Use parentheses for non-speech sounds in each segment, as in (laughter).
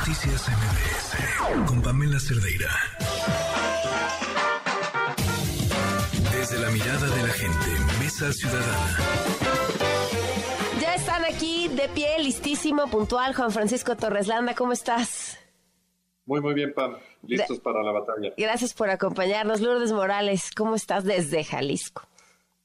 Noticias MBS con Pamela Cerdeira. Desde la mirada de la gente, Mesa Ciudadana. Ya están aquí de pie, listísimo, puntual, Juan Francisco Torres Landa, ¿cómo estás? Muy, muy bien, Pam. Listos para la batalla. Gracias por acompañarnos. Lourdes Morales, ¿cómo estás desde Jalisco?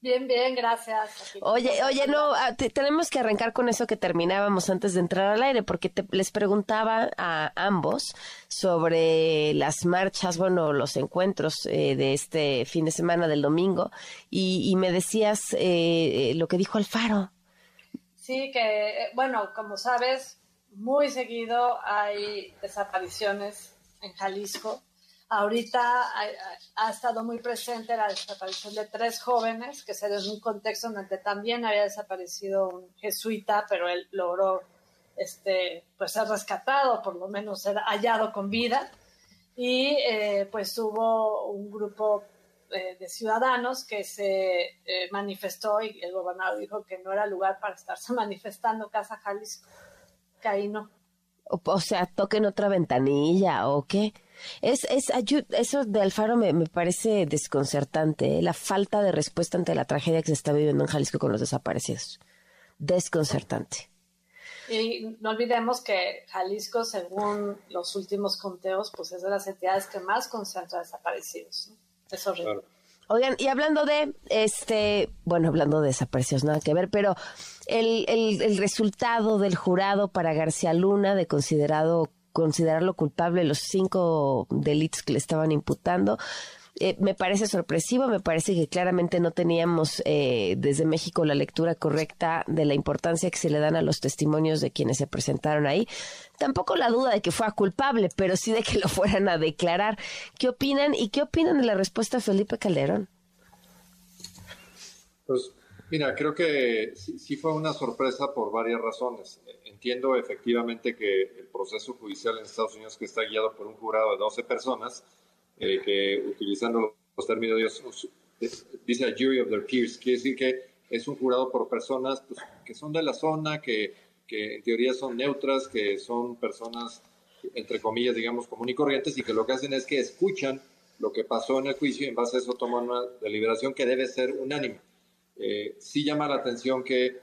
Bien, bien, gracias. Oye, oye, no, ah, tenemos que arrancar con eso que terminábamos antes de entrar al aire, porque les preguntaba a ambos sobre las marchas, bueno, los encuentros eh, de este fin de semana del domingo, y, me decías eh, eh, lo que dijo Alfaro. Sí, que, bueno, como sabes, muy seguido hay desapariciones en Jalisco Ahorita ha, estado muy presente la desaparición de tres jóvenes que se dio en un contexto donde también había desaparecido un jesuita, pero él logró este, pues ser rescatado, por lo menos ser hallado con vida. Y eh, pues hubo un grupo eh, de ciudadanos que se eh, manifestó y el gobernador dijo que no era lugar para estarse (laughs) manifestando Casa Jalisco, que ahí no. O, sea, toquen otra ventanilla o qué. Es, es, eso de Alfaro me, me parece desconcertante, ¿eh? la falta de respuesta ante la tragedia que se está viviendo en Jalisco con los desaparecidos. Desconcertante. Y no olvidemos que Jalisco, según los últimos conteos, pues es de las entidades que más concentra desaparecidos. Es horrible. Oigan, y hablando de, este, bueno, hablando de desaparecidos, nada que ver, pero el, el, el resultado del jurado para García Luna de considerado considerarlo culpable los cinco delitos que le estaban imputando. Eh, me parece sorpresivo, me parece que claramente no teníamos eh, desde México la lectura correcta de la importancia que se le dan a los testimonios de quienes se presentaron ahí. Tampoco la duda de que fue culpable, pero sí de que lo (laughs) fueran a declarar. ¿Qué opinan y qué opinan de la respuesta de Felipe Calderón? Pues mira, creo que sí fue una sorpresa por varias razones entiendo efectivamente que el proceso judicial en Estados Unidos que está guiado por un jurado de 12 personas, eh, que utilizando los términos dice a jury of their peers, quiere decir que es un jurado por personas pues, que son de la zona, que, que en teoría son neutras, que son personas, entre comillas, digamos, común y corrientes, y que lo que hacen es que escuchan lo que pasó en el juicio y en base a eso toman una deliberación que debe ser unánime. Eh, sí llama la atención que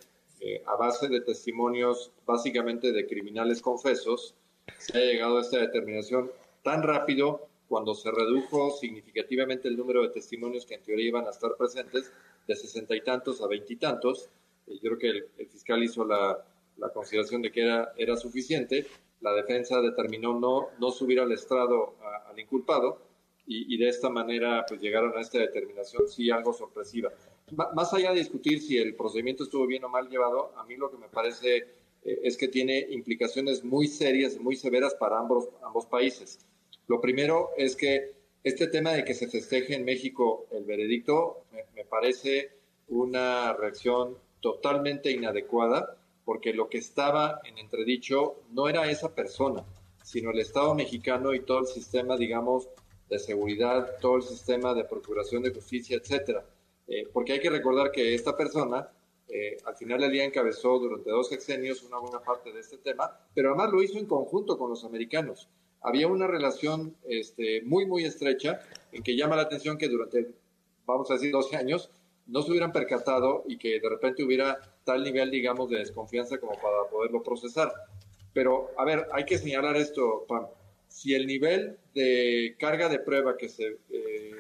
eh, a base de testimonios básicamente de criminales confesos, se ha llegado a esta determinación tan rápido cuando se redujo significativamente el número de testimonios que en teoría iban a estar presentes de sesenta y tantos a veintitantos. Yo creo que el, fiscal hizo la, consideración de que era, era suficiente. La defensa determinó no, no subir al estrado al inculpado y, y, de esta manera pues llegaron a esta determinación sí algo sorpresiva más allá de discutir si el procedimiento estuvo bien o mal llevado, a mí lo que me parece eh, es que tiene implicaciones muy serias, muy severas para ambos, ambos países. Lo primero es que este tema de que se festeje en México el veredicto me, parece una reacción totalmente inadecuada, porque lo que estaba en entredicho no era esa persona, sino el Estado mexicano y todo el sistema, digamos, de seguridad, todo el sistema de procuración de justicia, etcétera. Eh, porque hay que recordar que esta persona eh, al final del día encabezó durante dos sexenios una buena parte de este tema, pero además lo hizo en conjunto con los americanos. Había una relación este, muy, muy estrecha en que llama la atención que durante, vamos a decir, 12 años no se hubieran percatado y que de repente hubiera tal nivel, digamos, de desconfianza como para poderlo procesar. Pero, a ver, hay que señalar esto, Pam. Si el nivel de carga de prueba que se eh,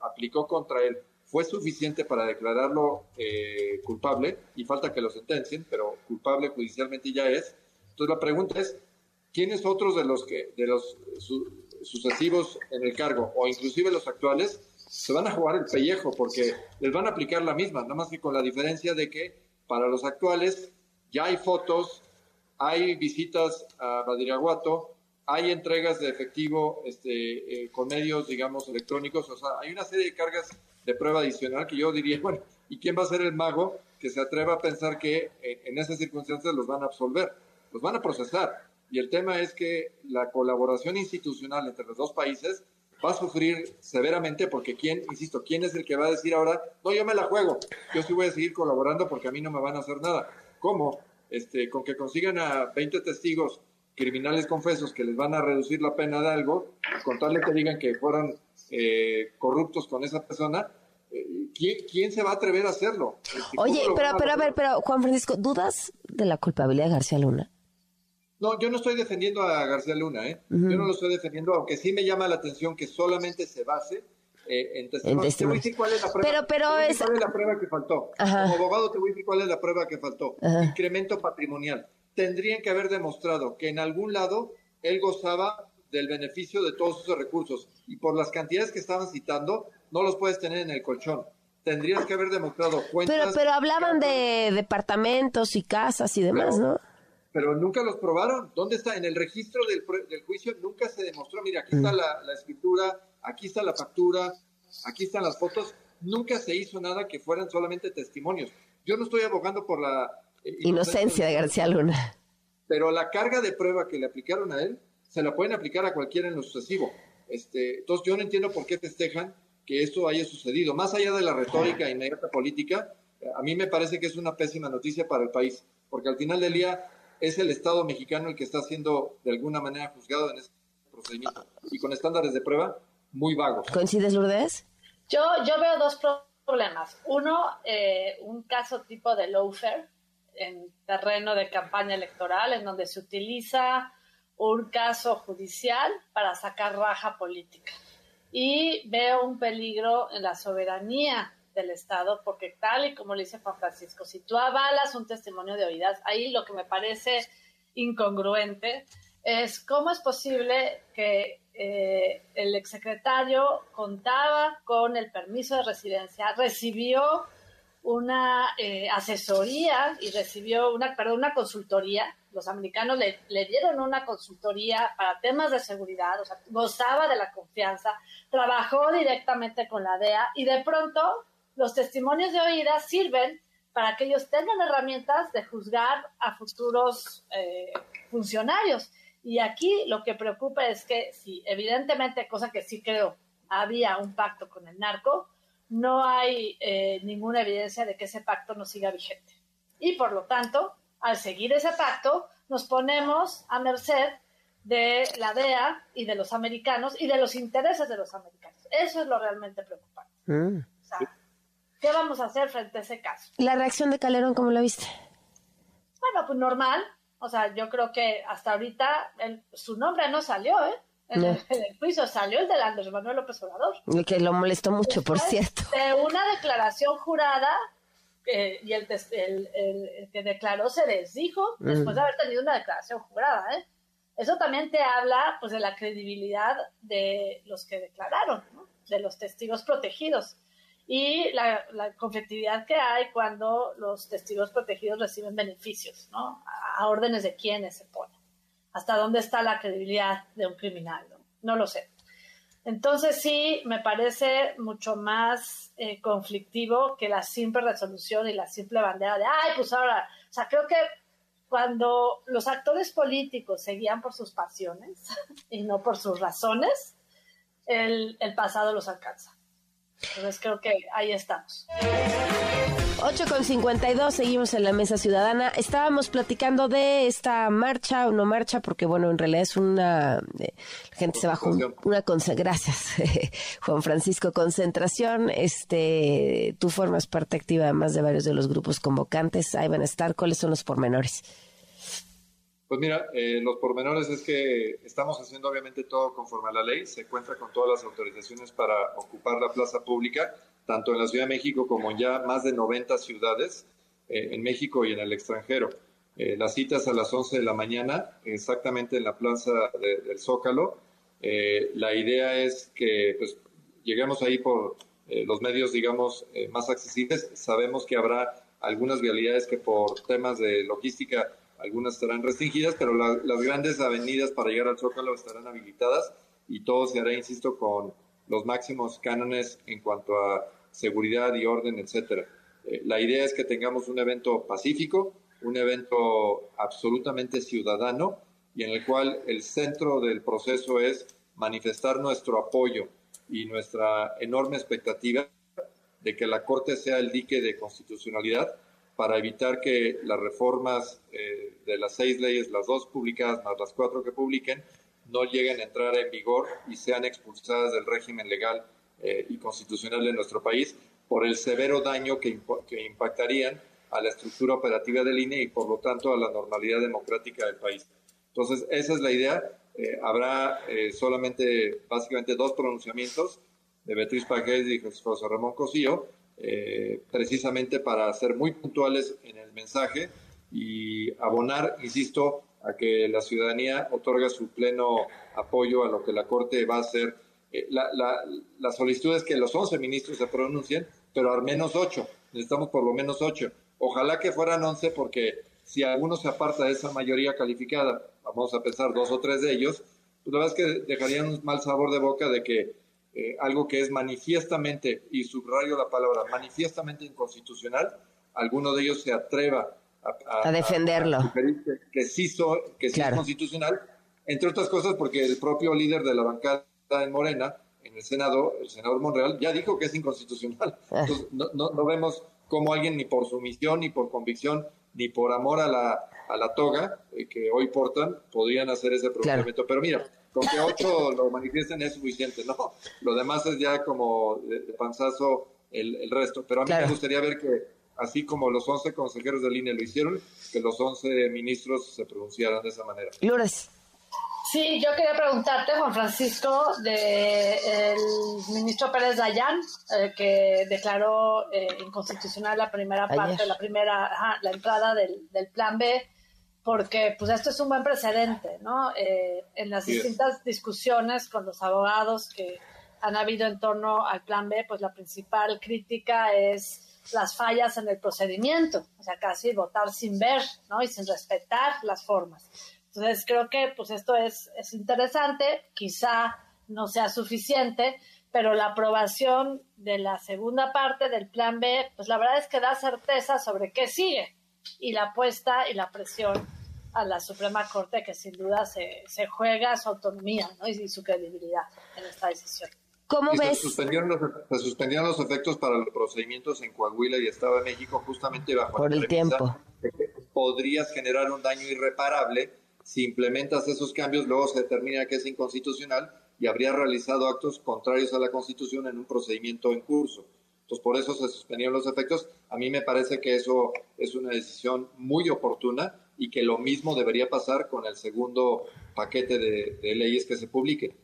aplicó contra él fue suficiente para declararlo eh, culpable y falta que lo sentencien, pero culpable judicialmente ya es. Entonces la pregunta es, ¿quiénes otros de los que de los sucesivos en el cargo o inclusive los actuales se van a jugar el pellejo porque les van a aplicar la misma, nada más que con la diferencia de que para los actuales ya hay fotos, hay visitas a Badiraguato, hay entregas de efectivo este, eh, con medios, digamos, electrónicos, o sea, hay una serie de cargas de prueba adicional que yo diría, (laughs) bueno, ¿y quién va a ser el mago que se atreva a pensar que en esas circunstancias los van a absolver? Los van a procesar. Y el tema es que la colaboración institucional entre los dos países va a sufrir severamente porque quién, insisto, quién es el que va a decir ahora, no, yo me la juego, yo sí voy a seguir colaborando porque a mí no me van a hacer nada. ¿Cómo? Este, con que consigan a 20 testigos criminales confesos que les van a reducir la pena de algo, contarle que digan que fueron eh, corruptos con esa persona, eh, ¿quién, se va a atrever a hacerlo? Oye, pero, pero a ver, pero Juan Francisco, ¿dudas de la culpabilidad de García Luna? No, yo no estoy defendiendo a García Luna, ¿eh? Yo no lo estoy defendiendo, aunque sí me llama la atención que solamente se base eh, en testimonios. Te voy a decir cuál es la prueba. Pero, pero es... cuál es la prueba que faltó. Como abogado te voy a decir cuál es la prueba que faltó. Incremento patrimonial. Tendrían que haber demostrado que en algún lado él gozaba del beneficio de todos esos recursos y por las cantidades que estaban citando no los puedes tener en el colchón. Tendrías que haber demostrado cuentas. Pero, pero hablaban de departamentos y casas y demás, ¿no? pero nunca los probaron. ¿Dónde está? En el registro del, juicio nunca se demostró, mira, aquí está mm. la, escritura, aquí está la factura, aquí están las fotos. Nunca se hizo nada que fueran solamente testimonios. Yo no estoy abogando por la... Eh, inocencia de García Luna. Pero la carga de prueba que le aplicaron a él, se la pueden aplicar a cualquiera en lo sucesivo. Este, entonces yo no entiendo por qué festejan que esto haya sucedido. Más allá de la retórica inmediata política, a mí me parece que es una pésima noticia para el país, porque al final del día es el Estado mexicano el que está siendo de alguna manera juzgado en este procedimiento y con estándares de prueba muy vagos. ¿Coincides, Lourdes? Yo, yo veo dos problemas. Uno, eh, un caso tipo de lawfare en terreno de campaña electoral, en donde se utiliza un caso judicial para sacar raja política. Y veo un peligro en la soberanía del Estado, porque tal y como le dice Juan Francisco, si tú avalas un testimonio de oídas, ahí lo que me parece incongruente es cómo es posible que eh, el exsecretario contaba con el permiso de residencia, recibió una eh, asesoría y recibió una, perdón, una consultoría. Los americanos le, le, dieron una consultoría para temas de seguridad, o sea, gozaba de la confianza, trabajó directamente con la DEA y de pronto los testimonios de oídas sirven para que ellos tengan herramientas de juzgar a futuros eh, funcionarios. Y aquí lo que preocupa es que si evidentemente, cosa que sí creo, había un pacto con el narco, no hay eh, ninguna evidencia de que ese pacto no siga vigente. Y por lo tanto, al seguir ese pacto, nos ponemos a merced de la DEA y de los americanos y de los intereses de los americanos. Eso es lo realmente preocupante. Mm. ¿Qué vamos a hacer frente a ese caso? ¿La reacción de Calderón cómo la viste? Bueno, pues normal. O sea, yo creo que hasta ahorita su nombre no salió, ¿eh? En, (laughs) el, juicio salió el de Andrés Manuel López Obrador. Que lo molestó mucho, por cierto. De una declaración jurada eh, y el, el, que declaró se desdijo mm. después de haber tenido una declaración jurada, ¿eh? Eso también te habla pues de la credibilidad de los que declararon, ¿no? de los testigos protegidos y la, la, conflictividad que hay cuando los testigos protegidos reciben beneficios, ¿no? A, órdenes de quiénes se ponen. ¿Hasta dónde está la credibilidad de un criminal? No, lo sé. Entonces sí, me parece mucho más eh, conflictivo que la simple resolución y la simple bandera de, ay, pues ahora, o sea, creo que cuando los actores políticos se guían por sus pasiones (laughs) y no por sus razones, el, el pasado los alcanza. Entonces creo que ahí estamos. 8 con 52, seguimos en la mesa ciudadana. Estábamos platicando de esta marcha o no marcha, porque bueno, en realidad es una. Eh, la gente se bajó una. Gracias, (laughs) Juan Francisco. Concentración. Este, tú formas parte activa además de varios de los grupos convocantes. Ahí van a estar. ¿Cuáles son los pormenores? Pues mira, eh, los pormenores es que estamos haciendo obviamente todo conforme a la ley, se cuenta con todas las autorizaciones para ocupar la plaza pública, tanto en la Ciudad de México como en ya más de 90 ciudades eh, en México y en el extranjero. Eh, las citas a las 11 de la mañana, exactamente en la plaza del Zócalo. la idea es que pues, lleguemos ahí por los medios, digamos, más accesibles. Sabemos que habrá algunas vialidades que por temas de logística algunas estarán restringidas, pero las grandes avenidas para llegar al Zócalo estarán habilitadas y todo se hará, insisto, con los máximos cánones en cuanto a seguridad y orden, etcétera. Eh, la idea es que tengamos un evento pacífico, un evento absolutamente ciudadano y en el cual el centro del proceso es manifestar nuestro apoyo y nuestra enorme expectativa de que la Corte sea el dique de constitucionalidad para evitar que las reformas eh, de las seis leyes, las dos publicadas más las cuatro que publiquen, no lleguen a entrar en vigor y sean expulsadas del régimen legal eh, y constitucional de nuestro país por el severo daño que, que, impactarían a la estructura operativa del INE y por lo tanto a la normalidad democrática del país. Entonces, esa es la idea. Eh, habrá eh, solamente básicamente dos pronunciamientos de Beatriz Pajés y José Ramón Cosío, precisamente para ser muy puntuales en el mensaje y abonar, insisto, a que la ciudadanía otorga su pleno apoyo a lo que la Corte va a hacer. Eh, la, la, solicitud es que los 11 ministros se pronuncien, pero al menos 8. Necesitamos por lo menos 8. Ojalá que fueran 11 porque si alguno se aparta de esa mayoría calificada, vamos a pensar dos o tres de ellos, pues la verdad es que dejarían un mal sabor de boca de que eh, algo que es manifiestamente, y subrayo la palabra, manifiestamente inconstitucional, alguno de ellos se atreva a, defenderlo. que, sí, que sí es constitucional, entre otras cosas porque el propio líder de la bancada en Morena, en el Senado, el senador Monreal, ya dijo que es inconstitucional. (laughs) Ah. Entonces, no, no, vemos cómo alguien ni por sumisión, ni por convicción, ni por amor a la, a la toga eh, que hoy portan, podrían hacer ese pronunciamiento. Pero mira, con que ocho lo manifiesten es suficiente, ¿no? Lo demás es ya como de, panzazo el, el, resto. Pero a mí me gustaría ver que así como los 11 consejeros de línea lo hicieron, que los 11 ministros se pronunciaran de esa manera. Lourdes. Sí, yo quería preguntarte, Juan Francisco, del ministro Pérez Dayán, eh, que declaró eh, inconstitucional la primera parte, la primera, la entrada del, del, plan B, porque pues esto es un buen precedente, ¿no? Eh, en las distintas discusiones con los abogados que han habido en torno al plan B, pues la principal crítica es las fallas en el procedimiento, o sea, casi votar sin ver, ¿no? Y sin respetar las formas. Entonces, creo que pues esto es, es interesante, quizá no sea suficiente, pero la aprobación de la segunda parte del plan B, pues la verdad es que da certeza sobre qué sigue y la apuesta y la presión a la Suprema Corte que sin duda se, se juega su autonomía ¿no? y su credibilidad en esta decisión. ¿Cómo ves? Se suspendieron, los, se suspendieron, los, efectos para los procedimientos en Coahuila y Estado de México justamente bajo Por el tiempo. que podrías generar un daño irreparable si implementas esos cambios, luego se determina que es inconstitucional y habría realizado actos contrarios a la Constitución en un procedimiento en curso. Entonces, por eso se suspendieron los efectos. A mí me parece que eso es una decisión muy oportuna y que lo mismo debería pasar con el segundo paquete de, de leyes que se publiquen.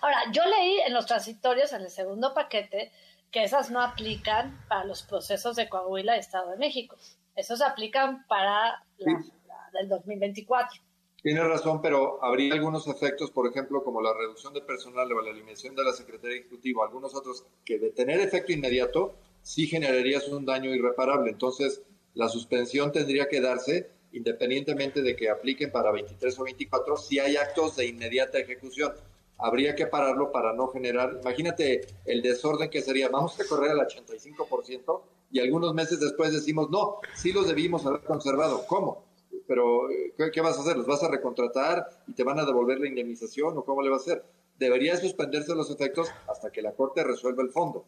Ahora, yo leí en los transitorios, en el segundo paquete, que esas no aplican para los procesos de Coahuila y Estado de México. Esos aplican para la, del 2024. Tiene razón, pero habría algunos efectos, por ejemplo, como la reducción de personal o la eliminación de la Secretaría Ejecutiva, algunos otros que de tener efecto inmediato sí generarías un daño irreparable. Entonces, la suspensión tendría que darse independientemente de que apliquen para 23 o 24 si hay actos de inmediata ejecución habría que pararlo para no generar, imagínate el desorden que sería, vamos a correr al 85% y algunos meses después decimos, no, sí los debimos haber conservado. ¿Cómo? Pero, ¿qué, vas a hacer? ¿Los vas a recontratar y te van a devolver la indemnización o cómo le va a hacer? Debería suspenderse los efectos hasta que la Corte resuelva el fondo.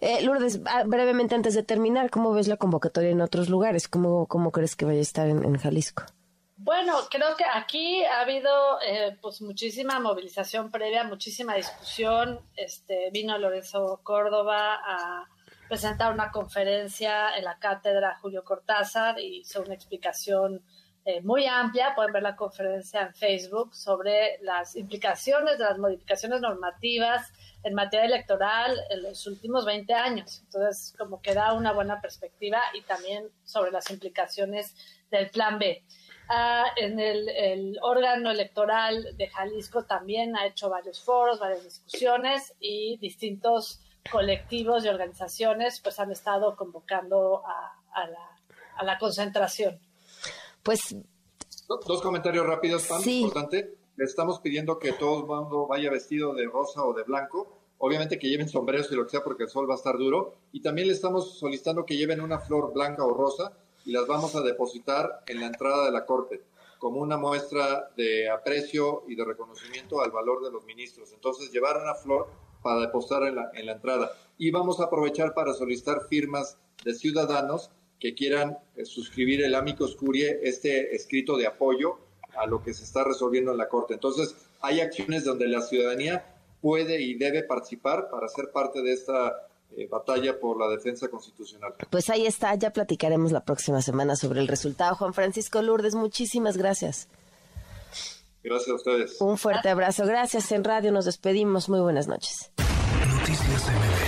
Eh, Lourdes, ah, brevemente antes de terminar, ¿cómo ves la convocatoria en otros lugares? ¿Cómo, cómo crees que vaya a estar en Jalisco? Bueno, creo que aquí ha habido eh, pues muchísima movilización previa, muchísima discusión. Este, vino Lorenzo Córdoba a presentar una conferencia en la cátedra Julio Cortázar y hizo una explicación eh, muy amplia. Pueden ver la conferencia en Facebook sobre las implicaciones de las modificaciones normativas en materia electoral en los últimos 20 años. Entonces, como que da una buena perspectiva y también sobre las implicaciones del Plan B en el, órgano electoral de Jalisco también ha hecho varios foros, varias discusiones y distintos colectivos y organizaciones pues han estado convocando a, la, concentración. Pues dos comentarios rápidos, Pam, importante. Le estamos pidiendo que todo el mundo vaya vestido de rosa o de blanco. Obviamente que lleven sombreros y lo que sea porque el sol va a estar duro. Y también le estamos solicitando que lleven una flor blanca o rosa y las vamos a depositar en la entrada de la Corte como una muestra de aprecio y de reconocimiento al valor de los ministros. Entonces, llevar una flor para depositar en la, en la entrada. Y vamos a aprovechar para solicitar firmas de ciudadanos que quieran eh, suscribir el amicus curiae, este escrito de apoyo a lo que se está resolviendo en la Corte. Entonces, hay acciones donde la ciudadanía puede y debe participar para ser parte de esta eh, batalla por la defensa constitucional. Pues ahí está, ya platicaremos la próxima semana sobre el resultado. Juan Francisco Lourdes, muchísimas gracias. Gracias a ustedes. Un fuerte abrazo. Gracias. En radio nos despedimos. Muy buenas noches. Noticias MBS